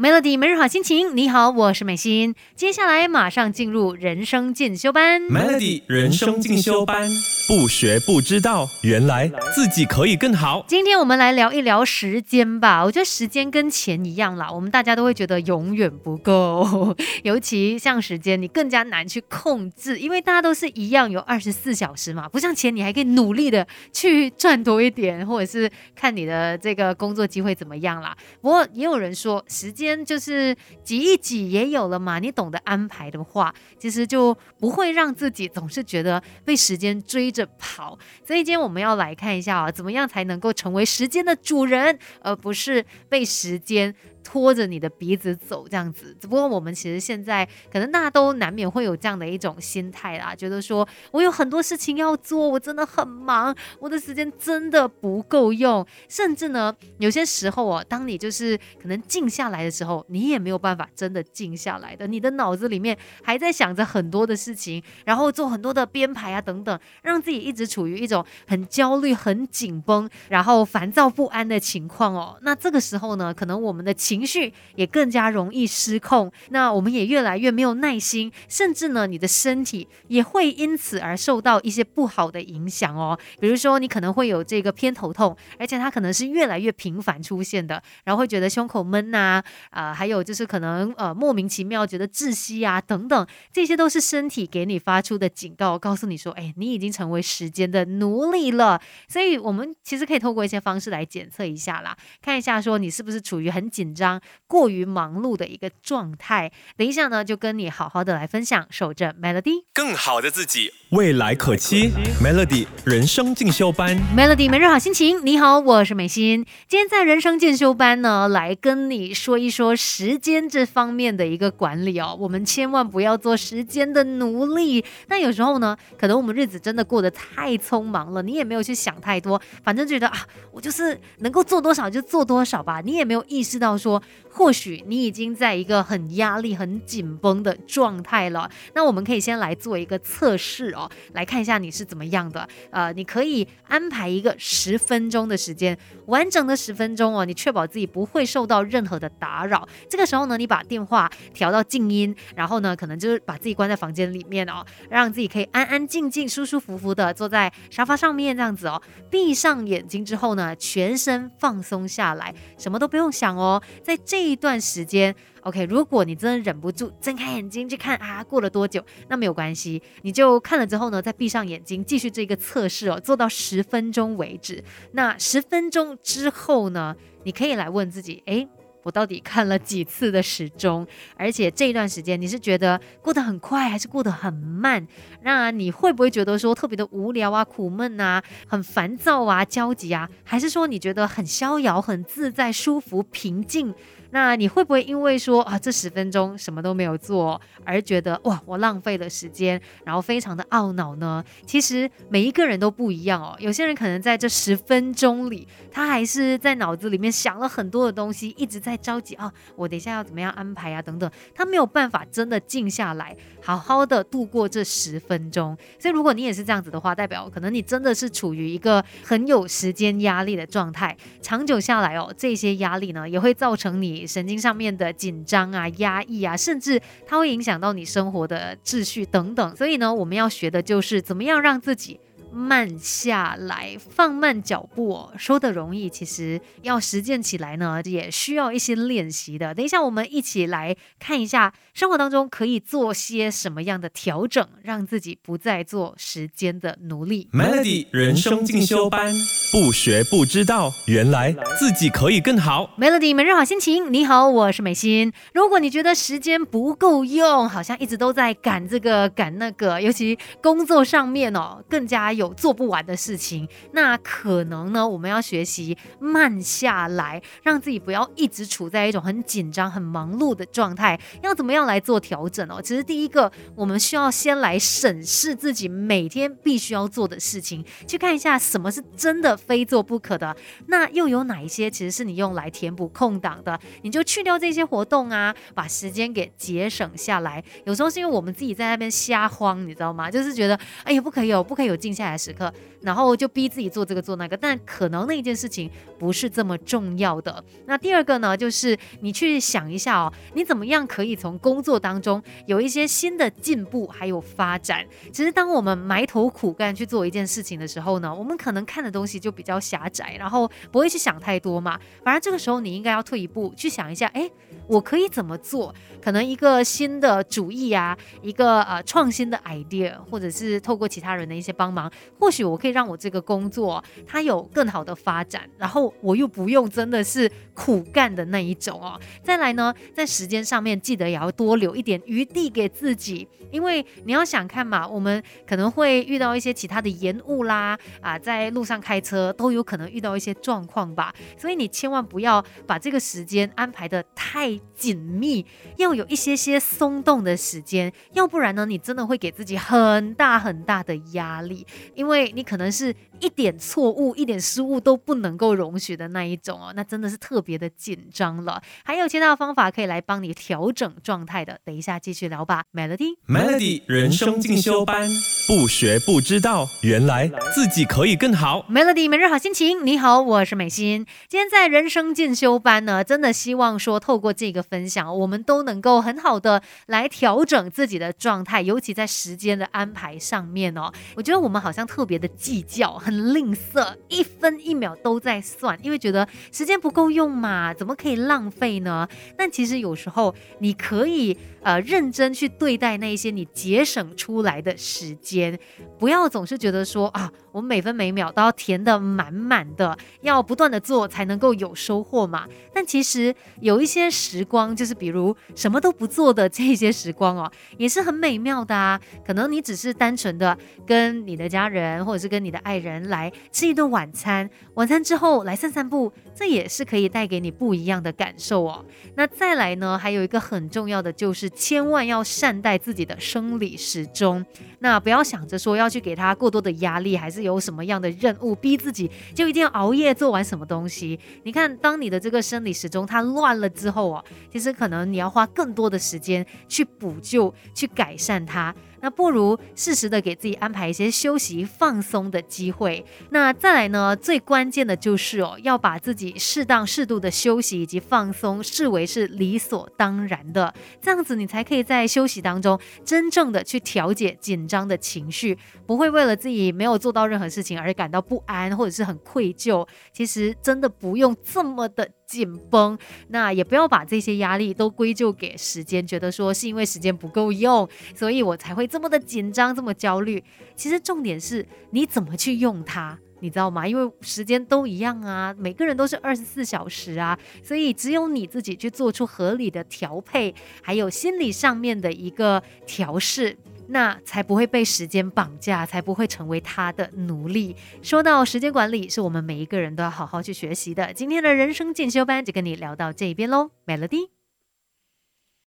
Melody 每日好心情，你好，我是美心。接下来马上进入人生进修班。Melody 人生进修班，不学不知道，原来自己可以更好。今天我们来聊一聊时间吧。我觉得时间跟钱一样啦，我们大家都会觉得永远不够，尤其像时间，你更加难去控制，因为大家都是一样有二十四小时嘛，不像钱，你还可以努力的去赚多一点，或者是看你的这个工作机会怎么样啦。不过也有人说，时间就是挤一挤也有了嘛，你懂得安排的话，其实就不会让自己总是觉得被时间追着跑。所以今天我们要来看一下啊，怎么样才能够成为时间的主人，而不是被时间。拖着你的鼻子走这样子，只不过我们其实现在可能大家都难免会有这样的一种心态啦，觉得说我有很多事情要做，我真的很忙，我的时间真的不够用，甚至呢，有些时候哦，当你就是可能静下来的时候，你也没有办法真的静下来的，你的脑子里面还在想着很多的事情，然后做很多的编排啊等等，让自己一直处于一种很焦虑、很紧绷，然后烦躁不安的情况哦。那这个时候呢，可能我们的情绪也更加容易失控，那我们也越来越没有耐心，甚至呢，你的身体也会因此而受到一些不好的影响哦。比如说，你可能会有这个偏头痛，而且它可能是越来越频繁出现的，然后会觉得胸口闷呐、啊，还有就是可能呃莫名其妙觉得窒息啊等等，这些都是身体给你发出的警告，告诉你说，哎，你已经成为时间的奴隶了。所以，我们其实可以透过一些方式来检测一下啦，看一下说你是不是处于很紧张、过于忙碌的一个状态。等一下呢，就跟你好好的来分享，守着 Melody。更好的自己，未来可期。Melody 人生进修班。Melody 每日好心情，你好，我是美心。今天在人生进修班呢，来跟你说一说时间这方面的一个管理哦。我们千万不要做时间的奴隶。那有时候呢，可能我们日子真的过得太匆忙了，你也没有去想太多，反正觉得啊，我就是能够做多少就做多少吧。你也没有意识到说，说或许你已经在一个很压力、很紧绷的状态了。那我们可以先来做一个测试哦，来看一下你是怎么样的。呃，你可以安排一个十分钟的时间，完整的十分钟哦，你确保自己不会受到任何的打扰。这个时候呢，你把电话调到静音，然后呢，可能就是把自己关在房间里面哦，让自己可以安安静静、舒舒服服的坐在沙发上面这样子哦。闭上眼睛之后呢，全身放松下来，什么都不用想哦。在这一段时间。OK，如果你真的忍不住睁开眼睛去看啊，过了多久，那没有关系，你就看了之后呢，再闭上眼睛，继续这个测试哦，做到十分钟为止。那十分钟之后呢，你可以来问自己，诶，我到底看了几次的时钟？而且这一段时间你是觉得过得很快，还是过得很慢？那你会不会觉得说特别的无聊啊、苦闷啊、很烦躁啊、焦急啊？还是说你觉得很逍遥、很自在、舒服、平静？那你会不会因为说啊这十分钟什么都没有做，而觉得哇我浪费了时间，然后非常的懊恼呢？其实每一个人都不一样哦，有些人可能在这十分钟里，他还是在脑子里面想了很多的东西，一直在着急啊，我等一下要怎么样安排啊等等，他没有办法真的静下来，好好的度过这十分钟。所以如果你也是这样子的话，代表可能你真的是处于一个很有时间压力的状态，长久下来哦，这些压力呢也会造成你神经上面的紧张啊、压抑啊，甚至它会影响到你生活的秩序等等。所以呢，我们要学的就是怎么样让自己。慢下来，放慢脚步。说的容易，其实要实践起来呢，也需要一些练习的。等一下，我们一起来看一下生活当中可以做些什么样的调整，让自己不再做时间的奴隶。Melody 人生进修班，不学不知道，原来自己可以更好。Melody 每日好心情，你好，我是美心。如果你觉得时间不够用，好像一直都在赶这个赶那个，尤其工作上面哦，更加有做不完的事情，那可能呢，我们要学习慢下来，让自己不要一直处在一种很紧张、很忙碌的状态。要怎么样来做调整哦？其实第一个，我们需要先来审视自己每天必须要做的事情，去看一下什么是真的非做不可的，那又有哪一些其实是你用来填补空档的？你就去掉这些活动啊，把时间给节省下来。有时候是因为我们自己在那边瞎慌，你知道吗？就是觉得哎呀不可以有不可以有静下来的时刻。然后就逼自己做这个做那个，但可能那一件事情不是这么重要的。那第二个呢，就是你去想一下哦，你怎么样可以从工作当中有一些新的进步还有发展。其实当我们埋头苦干去做一件事情的时候呢，我们可能看的东西就比较狭窄，然后不会去想太多嘛。反而这个时候你应该要退一步去想一下，哎，我可以怎么做？可能一个新的主意啊，一个呃创新的 idea，或者是透过其他人的一些帮忙，或许我可以让我这个工作它有更好的发展，然后我又不用真的是苦干的那一种哦。再来呢，在时间上面记得也要多留一点余地给自己，因为你要想看嘛，我们可能会遇到一些其他的延误啦，啊，在路上开车都有可能遇到一些状况吧，所以你千万不要把这个时间安排的太紧密，要有一些些松动的时间，要不然呢，你真的会给自己很大很大的压力，因为你可能可能是一点错误、一点失误都不能够容许的那一种哦，那真的是特别的紧张了。还有其他的方法可以来帮你调整状态的，等一下继续聊吧。Melody，Melody 人生进修班，不学不知道，原来自己可以更好。Melody 每日好心情，你好，我是美心。今天在人生进修班呢，真的希望说透过这个分享，我们都能够很好的来调整自己的状态，尤其在时间的安排上面哦。我觉得我们好像特别的计较，吝啬，一分一秒都在算，因为觉得时间不够用嘛，怎么可以浪费呢？但其实有时候你可以。呃，认真去对待那一些你节省出来的时间，不要总是觉得说啊，我每分每秒都要填得满满的，要不断的做才能够有收获嘛。但其实有一些时光，就是比如什么都不做的这些时光哦，也是很美妙的啊。可能你只是单纯的跟你的家人或者是跟你的爱人来吃一顿晚餐，晚餐之后来散散步，这也是可以带给你不一样的感受哦。那再来呢，还有一个很重要的就是。千万要善待自己的生理时钟，那不要想着说要去给他过多的压力，还是有什么样的任务逼自己就一定要熬夜做完什么东西。你看，当你的这个生理时钟它乱了之后哦，其实可能你要花更多的时间去补救、去改善它。那不如适时的给自己安排一些休息放松的机会。那再来呢，最关键的就是哦，要把自己适当适度的休息以及放松视为是理所当然的，这样子你才可以在休息当中真正的去调节紧张的情绪，不会为了自己没有做到任何事情而感到不安或者是很愧疚。其实真的不用这么的。紧绷，那也不要把这些压力都归咎给时间，觉得说是因为时间不够用，所以我才会这么的紧张，这么焦虑。其实重点是你怎么去用它，你知道吗？因为时间都一样啊，每个人都是二十四小时啊，所以只有你自己去做出合理的调配，还有心理上面的一个调试。那才不会被时间绑架，才不会成为他的奴隶。说到时间管理，是我们每一个人都要好好去学习的。今天的人生进修班就跟你聊到这边喽，Melody。